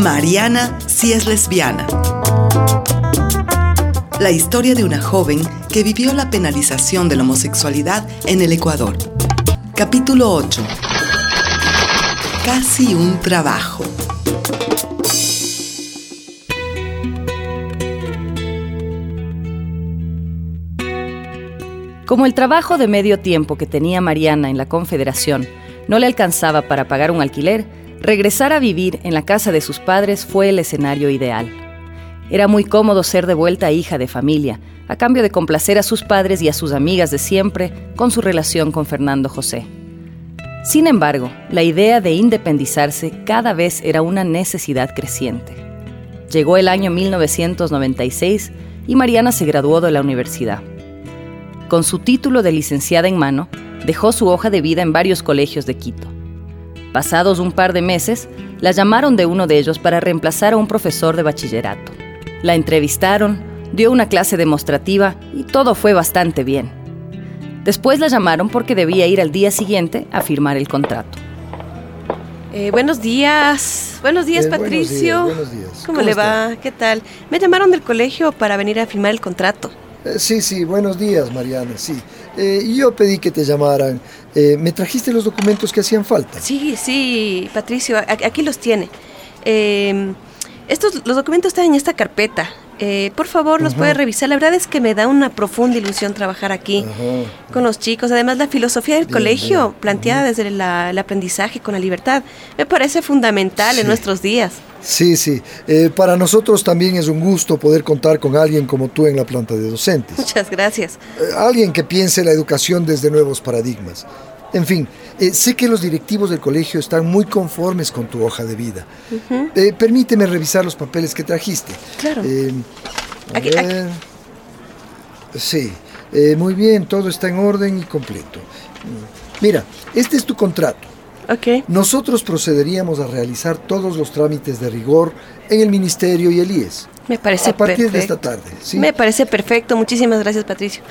Mariana si es lesbiana. La historia de una joven que vivió la penalización de la homosexualidad en el Ecuador. Capítulo 8. Casi un trabajo. Como el trabajo de medio tiempo que tenía Mariana en la Confederación no le alcanzaba para pagar un alquiler, regresar a vivir en la casa de sus padres fue el escenario ideal. Era muy cómodo ser de vuelta hija de familia, a cambio de complacer a sus padres y a sus amigas de siempre con su relación con Fernando José. Sin embargo, la idea de independizarse cada vez era una necesidad creciente. Llegó el año 1996 y Mariana se graduó de la universidad. Con su título de licenciada en mano, dejó su hoja de vida en varios colegios de Quito. Pasados un par de meses, la llamaron de uno de ellos para reemplazar a un profesor de bachillerato. La entrevistaron, dio una clase demostrativa y todo fue bastante bien. Después la llamaron porque debía ir al día siguiente a firmar el contrato. Eh, buenos días, buenos días Eh, buenos Patricio. días, buenos días. ¿Cómo, ¿Cómo le está? va? ¿Qué tal? Me llamaron del colegio para venir a firmar el contrato. Eh, sí, sí, buenos días, Mariana, sí. Eh, yo pedí que te llamaran. Eh, ¿Me trajiste los documentos que hacían falta? Sí, sí, Patricio, aquí los tiene. Eh, estos, los documentos están en esta carpeta. Eh, por favor, los Ajá. puede revisar. La verdad es que me da una profunda ilusión trabajar aquí Ajá. con los chicos. Además, la filosofía del Bien, colegio, bien. planteada desde la- el aprendizaje con la libertad, me parece fundamental en nuestros días. Sí, sí. Eh, para nosotros también es un gusto poder contar con alguien como tú en la planta de docentes. Muchas gracias. Eh, alguien que piense la educación desde nuevos paradigmas. En fin, eh, sé que los directivos del colegio están muy conformes con tu hoja de vida. Permíteme revisar los papeles que trajiste. Claro. A Aquí- ver. Sí, muy bien, todo está en orden y completo. Mm. Mira, este es tu contrato. Ok. Nosotros procederíamos a realizar todos los trámites de rigor en el Ministerio y el IES. Me parece a partir de perfecto. esta tarde. ¿sí? Me parece perfecto. Muchísimas gracias, Patricio.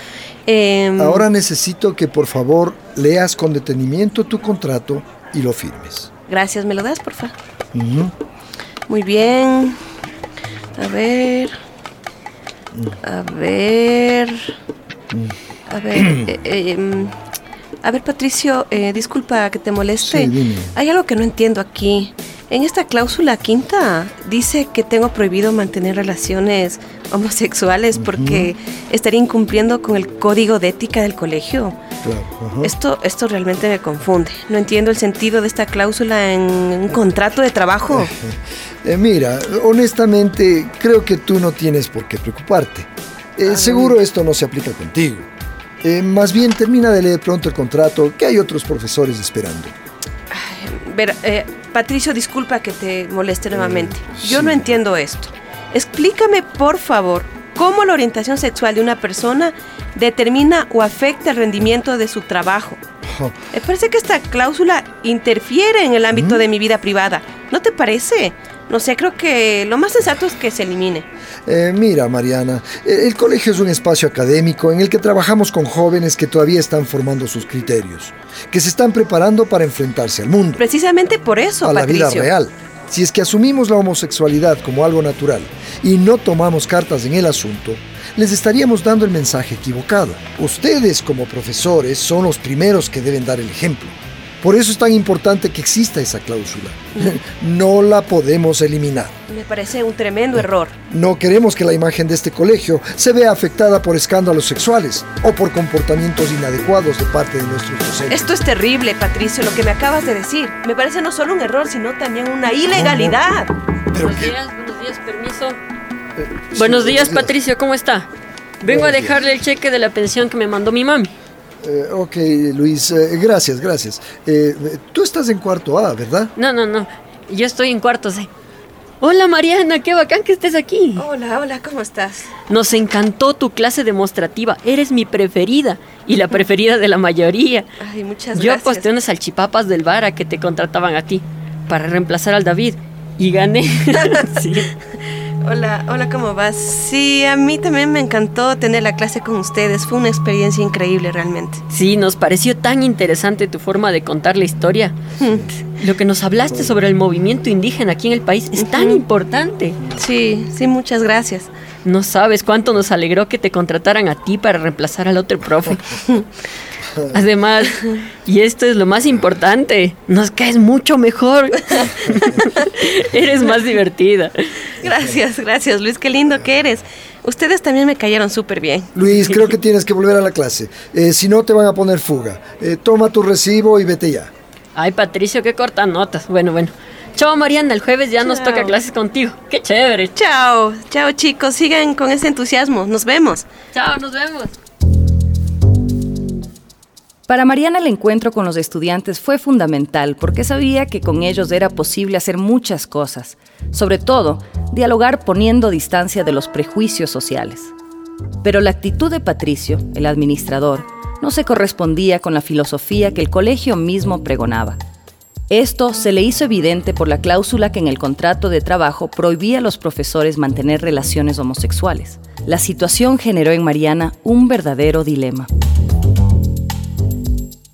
Em, Ahora necesito que por favor leas con detenimiento tu contrato y lo firmes. Gracias, ¿me lo das, por favor? Ujú. Muy bien. A ver. A ver. A ver. eh, eh, em, a ver, Patricio, eh, disculpa que te moleste. Sí. Hay algo que no entiendo aquí. En esta cláusula quinta dice que tengo prohibido mantener relaciones homosexuales porque estaría incumpliendo con el código de ética del colegio. Claro. Esto, esto realmente me confunde. No entiendo el sentido de esta cláusula en un contrato de trabajo. Eh, mira, honestamente creo que tú no tienes por qué preocuparte. Eh, Ah. seguro esto no se aplica contigo. Eh, más bien termina de leer pronto el contrato, que hay otros profesores esperando. Ver, eh, Patricio, disculpa que te moleste nuevamente. Yo sí. no entiendo esto. Explícame, por favor, cómo la orientación sexual de una persona determina o afecta el rendimiento de su trabajo. Jo, Me parece que esta cláusula interfiere en el ámbito de mi vida privada. ¿No te parece? No sé, creo que lo más sensato es que se elimine. Eh, mira, Mariana, eh, el colegio es un espacio académico en el que trabajamos con jóvenes que todavía están formando sus criterios, que se están preparando para enfrentarse al mundo. Precisamente por eso, a la vida real. Si es que asumimos la homosexualidad como algo natural y no tomamos cartas en el asunto, les estaríamos dando el mensaje equivocado. Ustedes como profesores son los primeros que deben dar el ejemplo. Por eso es tan importante que exista esa cláusula. No la podemos eliminar. Me parece un tremendo error. No queremos que la imagen de este colegio se vea afectada por escándalos sexuales o por comportamientos inadecuados de parte de nuestros docentes. Esto es terrible, Patricio, lo que me acabas de decir. Me parece no solo un error, sino también una ilegalidad. Pero Buenos que- días, buenos días, permiso. eh, sí, buenos días, Patricio, ¿cómo está? Vengo Buenos a dejarle el cheque de la pensión que me mandó mi mami. Eh, ok, Luis, eh, gracias, gracias. Eh, tú estás en cuarto A, ¿verdad? No, no, no. Yo estoy en cuarto C. Hola, Mariana, qué bacán que estés aquí. Hola, hola, ¿cómo estás? Nos encantó tu clase demostrativa. Eres mi preferida y la preferida de la mayoría. Ay, muchas Yo gracias. aposté unas salchipapas del bar a que te contrataban a ti para reemplazar al David y gané. sí. Hola, hola, ¿cómo vas? Sí, a mí también me encantó tener la clase con ustedes. Fue una experiencia increíble realmente. Sí, nos pareció tan interesante tu forma de contar la historia. Lo que nos hablaste sobre el movimiento indígena aquí en el país es tan importante. Sí, sí, muchas gracias. No sabes cuánto nos alegró que te contrataran a ti para reemplazar al otro profe. Además, y esto es lo más importante, nos caes mucho mejor. eres más divertida. Gracias, gracias, Luis, qué lindo que eres. Ustedes también me cayeron súper bien. Luis, creo que tienes que volver a la clase. Eh, si no, te van a poner fuga. Eh, toma tu recibo y vete ya. Ay, Patricio, qué corta notas. Bueno, bueno. Chao, Mariana. El jueves ya nos toca clases contigo. Qué chévere. Chao, chao, chicos. Sigan con ese entusiasmo. Nos vemos. Chao, nos vemos. Para Mariana el encuentro con los estudiantes fue fundamental porque sabía que con ellos era posible hacer muchas cosas, sobre todo dialogar poniendo distancia de los prejuicios sociales. Pero la actitud de Patricio, el administrador, no se correspondía con la filosofía que el colegio mismo pregonaba. Esto se le hizo evidente por la cláusula que en el contrato de trabajo prohibía a los profesores mantener relaciones homosexuales. La situación generó en Mariana un verdadero dilema.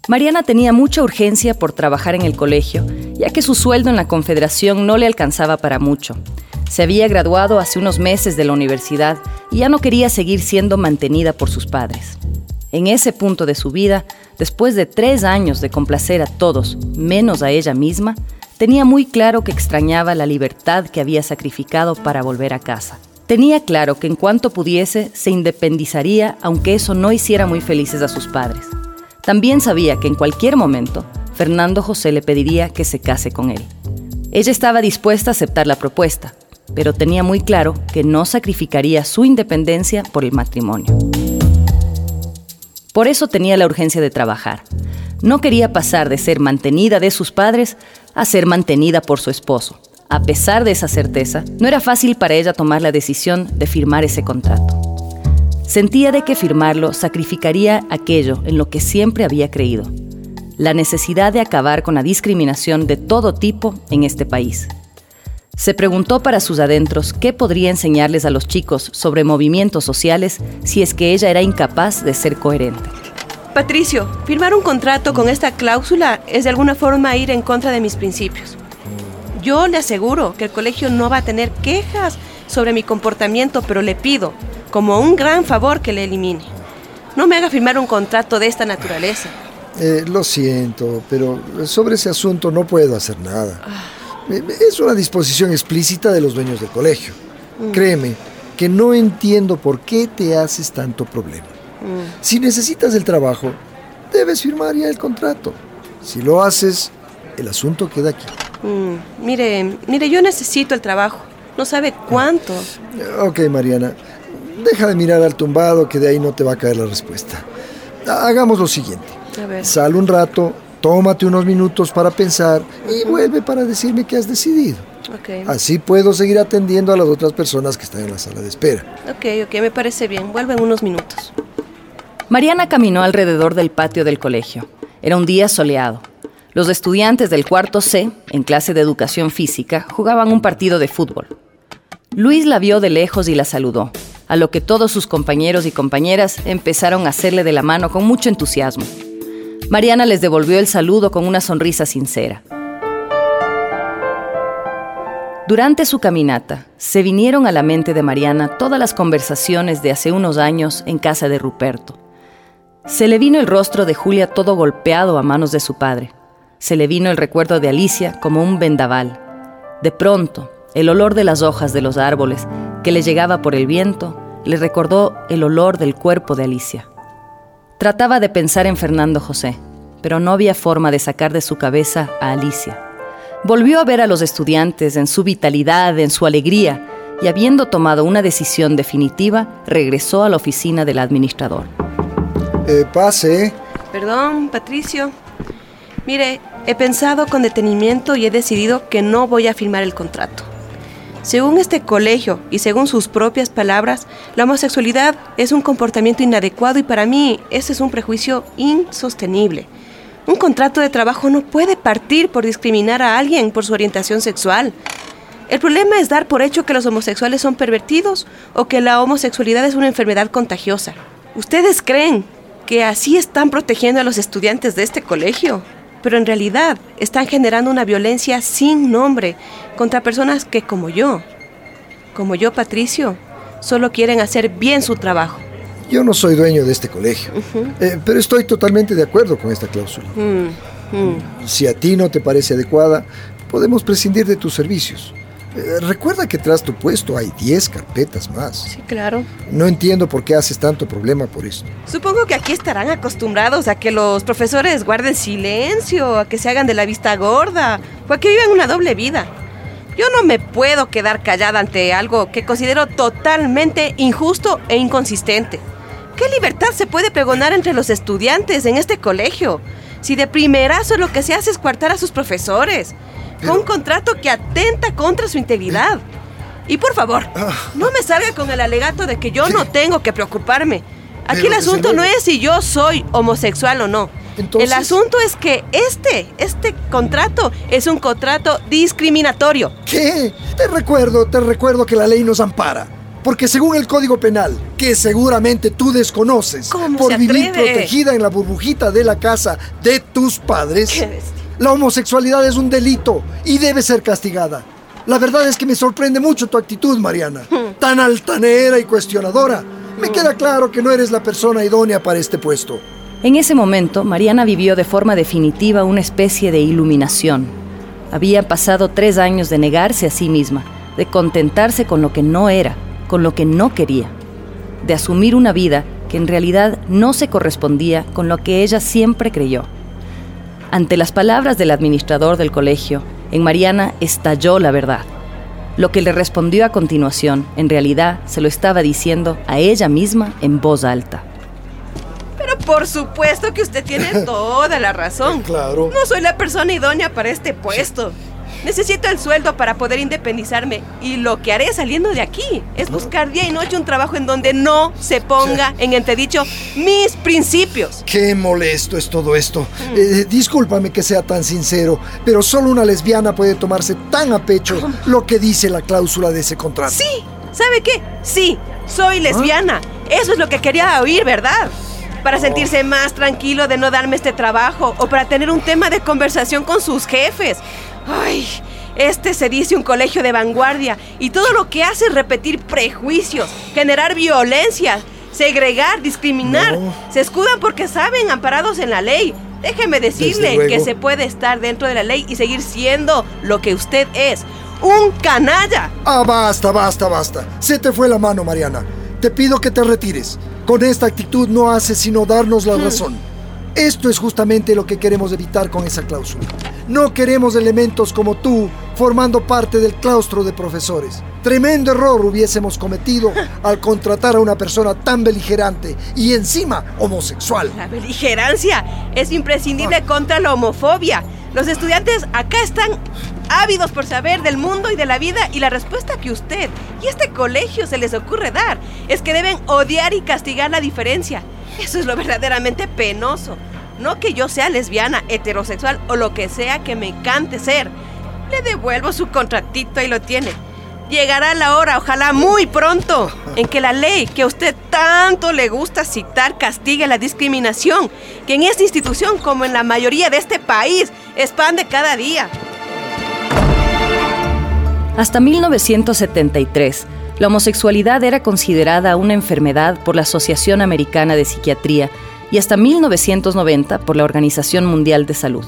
Mariana tenía mucha urgencia por trabajar en el colegio, ya que su sueldo en la Confederación no le alcanzaba para mucho. Se había graduado hace unos meses de la universidad y ya no quería seguir siendo mantenida por sus padres. En ese punto de su vida, después de tres años de complacer a todos, menos a ella misma, tenía muy claro que extrañaba la libertad que había sacrificado para volver a casa. Tenía claro que en cuanto pudiese se independizaría, aunque eso no hiciera muy felices a sus padres. También sabía que en cualquier momento Fernando José le pediría que se case con él. Ella estaba dispuesta a aceptar la propuesta, pero tenía muy claro que no sacrificaría su independencia por el matrimonio. Por eso tenía la urgencia de trabajar. No quería pasar de ser mantenida de sus padres a ser mantenida por su esposo. A pesar de esa certeza, no era fácil para ella tomar la decisión de firmar ese contrato. Sentía de que firmarlo sacrificaría aquello en lo que siempre había creído, la necesidad de acabar con la discriminación de todo tipo en este país. Se preguntó para sus adentros qué podría enseñarles a los chicos sobre movimientos sociales si es que ella era incapaz de ser coherente. Patricio, firmar un contrato con esta cláusula es de alguna forma ir en contra de mis principios. Yo le aseguro que el colegio no va a tener quejas sobre mi comportamiento, pero le pido como un gran favor que le elimine. No me haga firmar un contrato de esta naturaleza. Eh, lo siento, pero sobre ese asunto no puedo hacer nada. Eh, es una disposición explícita de los dueños del colegio. Mm. Créeme que no entiendo por qué te haces tanto problema. Mm. Si necesitas el trabajo, debes firmar ya el contrato. Si lo haces, el asunto queda aquí. Mm. Mire, mire, yo necesito el trabajo. No sabe cuánto. Ok, Mariana. Deja de mirar al tumbado que de ahí no te va a caer la respuesta. Hagamos lo siguiente. Sal un rato, tómate unos minutos para pensar y vuelve para decirme qué has decidido. Así puedo seguir atendiendo a las otras personas que están en la sala de espera. Ok, ok, me parece bien. Vuelve en unos minutos. Mariana caminó alrededor del patio del colegio. Era un día soleado. Los estudiantes del cuarto C, en clase de educación física, jugaban un partido de fútbol. Luis la vio de lejos y la saludó a lo que todos sus compañeros y compañeras empezaron a hacerle de la mano con mucho entusiasmo. Mariana les devolvió el saludo con una sonrisa sincera. Durante su caminata, se vinieron a la mente de Mariana todas las conversaciones de hace unos años en casa de Ruperto. Se le vino el rostro de Julia todo golpeado a manos de su padre. Se le vino el recuerdo de Alicia como un vendaval. De pronto, el olor de las hojas de los árboles que le llegaba por el viento le recordó el olor del cuerpo de Alicia. Trataba de pensar en Fernando José, pero no había forma de sacar de su cabeza a Alicia. Volvió a ver a los estudiantes en su vitalidad, en su alegría, y habiendo tomado una decisión definitiva, regresó a la oficina del administrador. Eh, pase. Perdón, Patricio. Mire, he pensado con detenimiento y he decidido que no voy a firmar el contrato. Según este colegio y según sus propias palabras, la homosexualidad es un comportamiento inadecuado y para mí ese es un prejuicio insostenible. Un contrato de trabajo no puede partir por discriminar a alguien por su orientación sexual. El problema es dar por hecho que los homosexuales son pervertidos o que la homosexualidad es una enfermedad contagiosa. ¿Ustedes creen que así están protegiendo a los estudiantes de este colegio? Pero en realidad están generando una violencia sin nombre contra personas que como yo, como yo Patricio, solo quieren hacer bien su trabajo. Yo no soy dueño de este colegio, eh, pero estoy totalmente de acuerdo con esta cláusula. Mm, mm. Si a ti no te parece adecuada, podemos prescindir de tus servicios. Eh, recuerda que tras tu puesto hay 10 carpetas más. Sí, claro. No entiendo por qué haces tanto problema por esto. Supongo que aquí estarán acostumbrados a que los profesores guarden silencio, a que se hagan de la vista gorda, o a que vivan una doble vida. Yo no me puedo quedar callada ante algo que considero totalmente injusto e inconsistente. ¿Qué libertad se puede pregonar entre los estudiantes en este colegio? Si de primerazo lo que se hace es coartar a sus profesores, un contrato que atenta contra su integridad. Y por favor, Ah. no me salga con el alegato de que yo ¿Qué? no tengo que preocuparme. Aquí Pero el asunto no es si yo soy homosexual o no. Entonces- El asunto es que este, este contrato es un contrato discriminatorio. ¿Qué? Te recuerdo, te recuerdo que la ley nos ampara. Porque según el Código Penal, que seguramente tú desconoces, ¿Cómo por vivir protegida en la burbujita de la casa de tus padres, Qué. La homosexualidad es un delito y debe ser castigada. La verdad es que me sorprende mucho tu actitud, Mariana. Hmm. Tan altanera y cuestionadora. Me queda claro que no eres la persona idónea para este puesto. En ese momento, Mariana vivió de forma definitiva una especie de iluminación. Había pasado tres años de negarse a sí misma, de contentarse con lo que no era, con lo que no quería, de asumir una vida que en realidad no se correspondía con lo que ella siempre creyó. Ante las palabras del administrador del colegio, en Mariana estalló la verdad. Lo que le respondió a continuación, en realidad, se lo estaba diciendo a ella misma en voz alta. Pero por supuesto que usted tiene toda la razón. Claro. No soy la persona idónea para este puesto. Necesito el sueldo para poder independizarme y lo que haré saliendo de aquí es buscar día y noche un trabajo en donde no se ponga en entredicho mis principios. Qué molesto es todo esto. Hmm. Eh, discúlpame que sea tan sincero, pero solo una lesbiana puede tomarse tan a pecho lo que dice la cláusula de ese contrato. Sí, ¿sabe qué? Sí, soy lesbiana. Eso es lo que quería oír, ¿verdad? Para sentirse más tranquilo de no darme este trabajo o para tener un tema de conversación con sus jefes. Ay, este se dice un colegio de vanguardia y todo lo que hace es repetir prejuicios, generar violencia, segregar, discriminar. No. Se escudan porque saben, amparados en la ley. Déjeme decirle que se puede estar dentro de la ley y seguir siendo lo que usted es, un canalla. Ah, basta, basta, basta. Se te fue la mano, Mariana. Te pido que te retires. Con esta actitud no haces sino darnos la razón. Esto es justamente lo que queremos evitar con esa cláusula. No queremos elementos como tú formando parte del claustro de profesores. Tremendo error hubiésemos cometido al contratar a una persona tan beligerante y encima homosexual. La beligerancia es imprescindible contra la homofobia. Los estudiantes acá están ávidos por saber del mundo y de la vida y la respuesta que usted y este colegio se les ocurre dar es que deben odiar y castigar la diferencia. Eso es lo verdaderamente penoso. No que yo sea lesbiana, heterosexual o lo que sea que me encante ser. Le devuelvo su contratito y lo tiene. Llegará la hora, ojalá muy pronto, en que la ley que a usted tanto le gusta citar castigue la discriminación, que en esta institución, como en la mayoría de este país, expande cada día. Hasta 1973, la homosexualidad era considerada una enfermedad por la Asociación Americana de Psiquiatría y hasta 1990 por la Organización Mundial de Salud.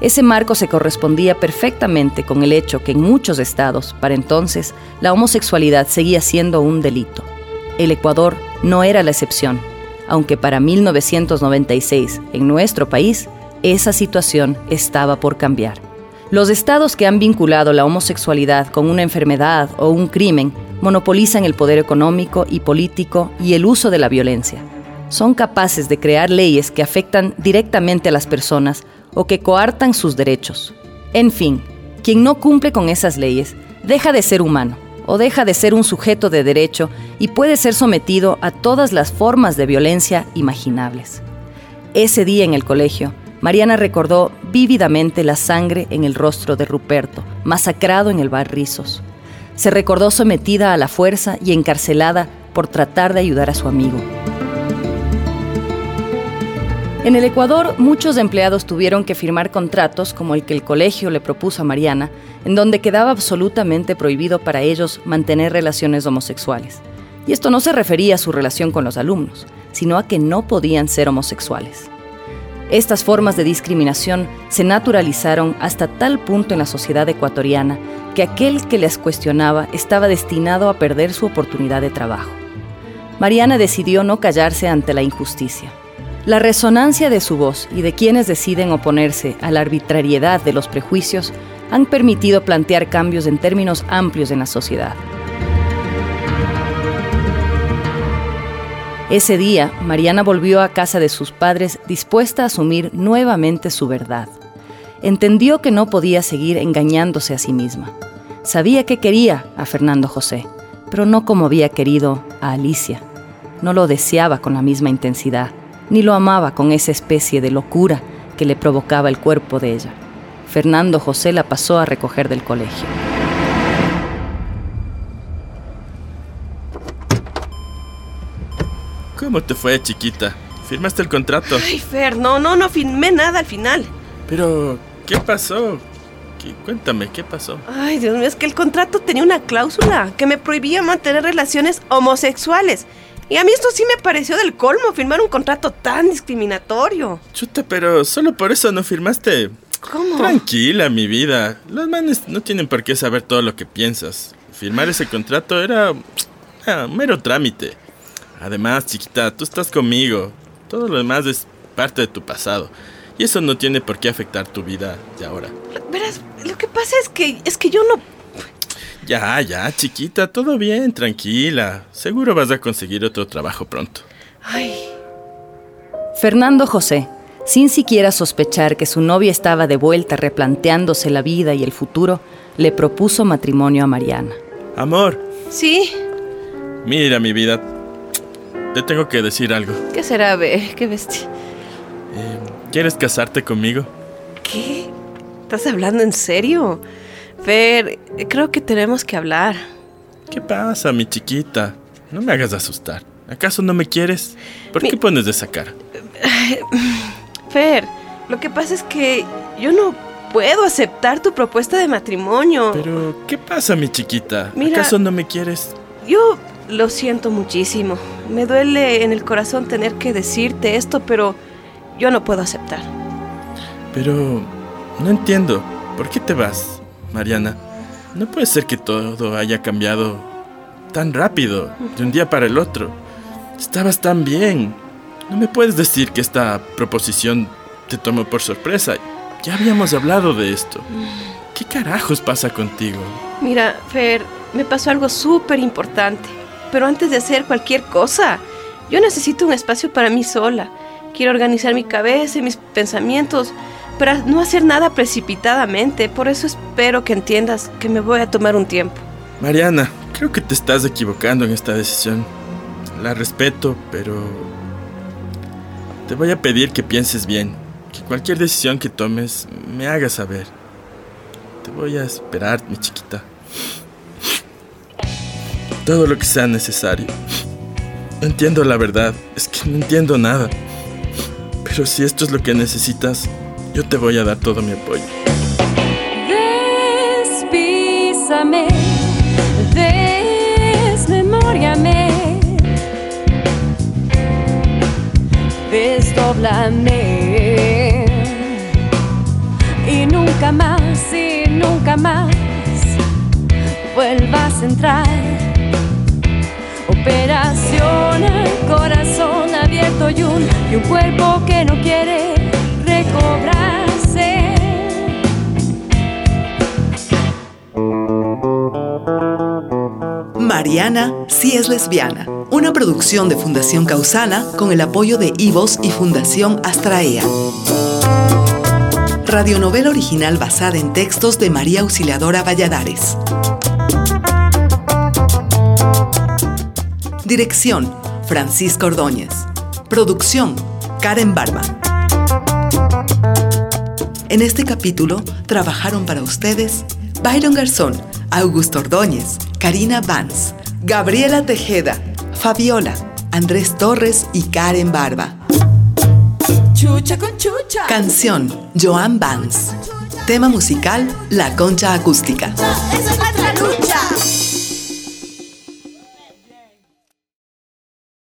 Ese marco se correspondía perfectamente con el hecho que en muchos estados, para entonces, la homosexualidad seguía siendo un delito. El Ecuador no era la excepción, aunque para 1996, en nuestro país, esa situación estaba por cambiar. Los estados que han vinculado la homosexualidad con una enfermedad o un crimen monopolizan el poder económico y político y el uso de la violencia. Son capaces de crear leyes que afectan directamente a las personas o que coartan sus derechos. En fin, quien no cumple con esas leyes deja de ser humano o deja de ser un sujeto de derecho y puede ser sometido a todas las formas de violencia imaginables. Ese día en el colegio, Mariana recordó vívidamente la sangre en el rostro de Ruperto, masacrado en el bar Rizos. Se recordó sometida a la fuerza y encarcelada por tratar de ayudar a su amigo. En el Ecuador, muchos empleados tuvieron que firmar contratos como el que el colegio le propuso a Mariana, en donde quedaba absolutamente prohibido para ellos mantener relaciones homosexuales. Y esto no se refería a su relación con los alumnos, sino a que no podían ser homosexuales. Estas formas de discriminación se naturalizaron hasta tal punto en la sociedad ecuatoriana que aquel que les cuestionaba estaba destinado a perder su oportunidad de trabajo. Mariana decidió no callarse ante la injusticia. La resonancia de su voz y de quienes deciden oponerse a la arbitrariedad de los prejuicios han permitido plantear cambios en términos amplios en la sociedad. Ese día, Mariana volvió a casa de sus padres dispuesta a asumir nuevamente su verdad. Entendió que no podía seguir engañándose a sí misma. Sabía que quería a Fernando José, pero no como había querido a Alicia. No lo deseaba con la misma intensidad ni lo amaba con esa especie de locura que le provocaba el cuerpo de ella. Fernando José la pasó a recoger del colegio. ¿Cómo te fue, chiquita? ¿Firmaste el contrato? Ay, Fer, no, no, no firmé nada al final. Pero, ¿qué pasó? Cuéntame, ¿qué pasó? Ay, Dios mío, es que el contrato tenía una cláusula que me prohibía mantener relaciones homosexuales. Y a mí esto sí me pareció del colmo, firmar un contrato tan discriminatorio. Chuta, pero solo por eso no firmaste. ¿Cómo? Tranquila, mi vida. Los manes no tienen por qué saber todo lo que piensas. Firmar ese contrato era ah, mero trámite. Además, chiquita, tú estás conmigo. Todo lo demás es parte de tu pasado. Y eso no tiene por qué afectar tu vida de ahora. Verás, lo que pasa es que es que yo no ya, ya, chiquita, todo bien, tranquila. Seguro vas a conseguir otro trabajo pronto. Ay. Fernando José, sin siquiera sospechar que su novia estaba de vuelta replanteándose la vida y el futuro, le propuso matrimonio a Mariana. Amor. Sí. Mira, mi vida, te tengo que decir algo. ¿Qué será, Be? ¿Qué bestia? Eh, ¿Quieres casarte conmigo? ¿Qué? ¿Estás hablando en serio? Fer, creo que tenemos que hablar. ¿Qué pasa, mi chiquita? No me hagas asustar. ¿Acaso no me quieres? ¿Por qué pones de esa cara? Fer, lo que pasa es que yo no puedo aceptar tu propuesta de matrimonio. Pero, ¿qué pasa, mi chiquita? ¿Acaso no me quieres? Yo lo siento muchísimo. Me duele en el corazón tener que decirte esto, pero yo no puedo aceptar. Pero, no entiendo. ¿Por qué te vas? Mariana, no puede ser que todo haya cambiado tan rápido, de un día para el otro. Estabas tan bien. No me puedes decir que esta proposición te tomó por sorpresa. Ya habíamos hablado de esto. ¿Qué carajos pasa contigo? Mira, Fer, me pasó algo súper importante. Pero antes de hacer cualquier cosa, yo necesito un espacio para mí sola. Quiero organizar mi cabeza y mis pensamientos pero no hacer nada precipitadamente. Por eso espero que entiendas que me voy a tomar un tiempo. Mariana, creo que te estás equivocando en esta decisión. La respeto, pero te voy a pedir que pienses bien, que cualquier decisión que tomes me haga saber. Te voy a esperar, mi chiquita. Todo lo que sea necesario. No entiendo la verdad, es que no entiendo nada. Pero si esto es lo que necesitas, yo te voy a dar todo mi apoyo. Despísame, desmemoriame, desdoblame y nunca más, y nunca más vuelvas a entrar. Operación al corazón abierto y un, y un cuerpo que no quiere Mariana sí es lesbiana, una producción de Fundación Causana con el apoyo de Ivos y Fundación Astraea. Radionovela original basada en textos de María Auxiliadora Valladares. Dirección, Francisco Ordóñez. Producción, Karen Barba. En este capítulo trabajaron para ustedes Byron Garzón, Augusto Ordóñez, Karina Vance, Gabriela Tejeda, Fabiola, Andrés Torres y Karen Barba. Chucha con chucha. Canción, Joan Vance. Tema musical, La Concha Acústica. Esa es nuestra lucha.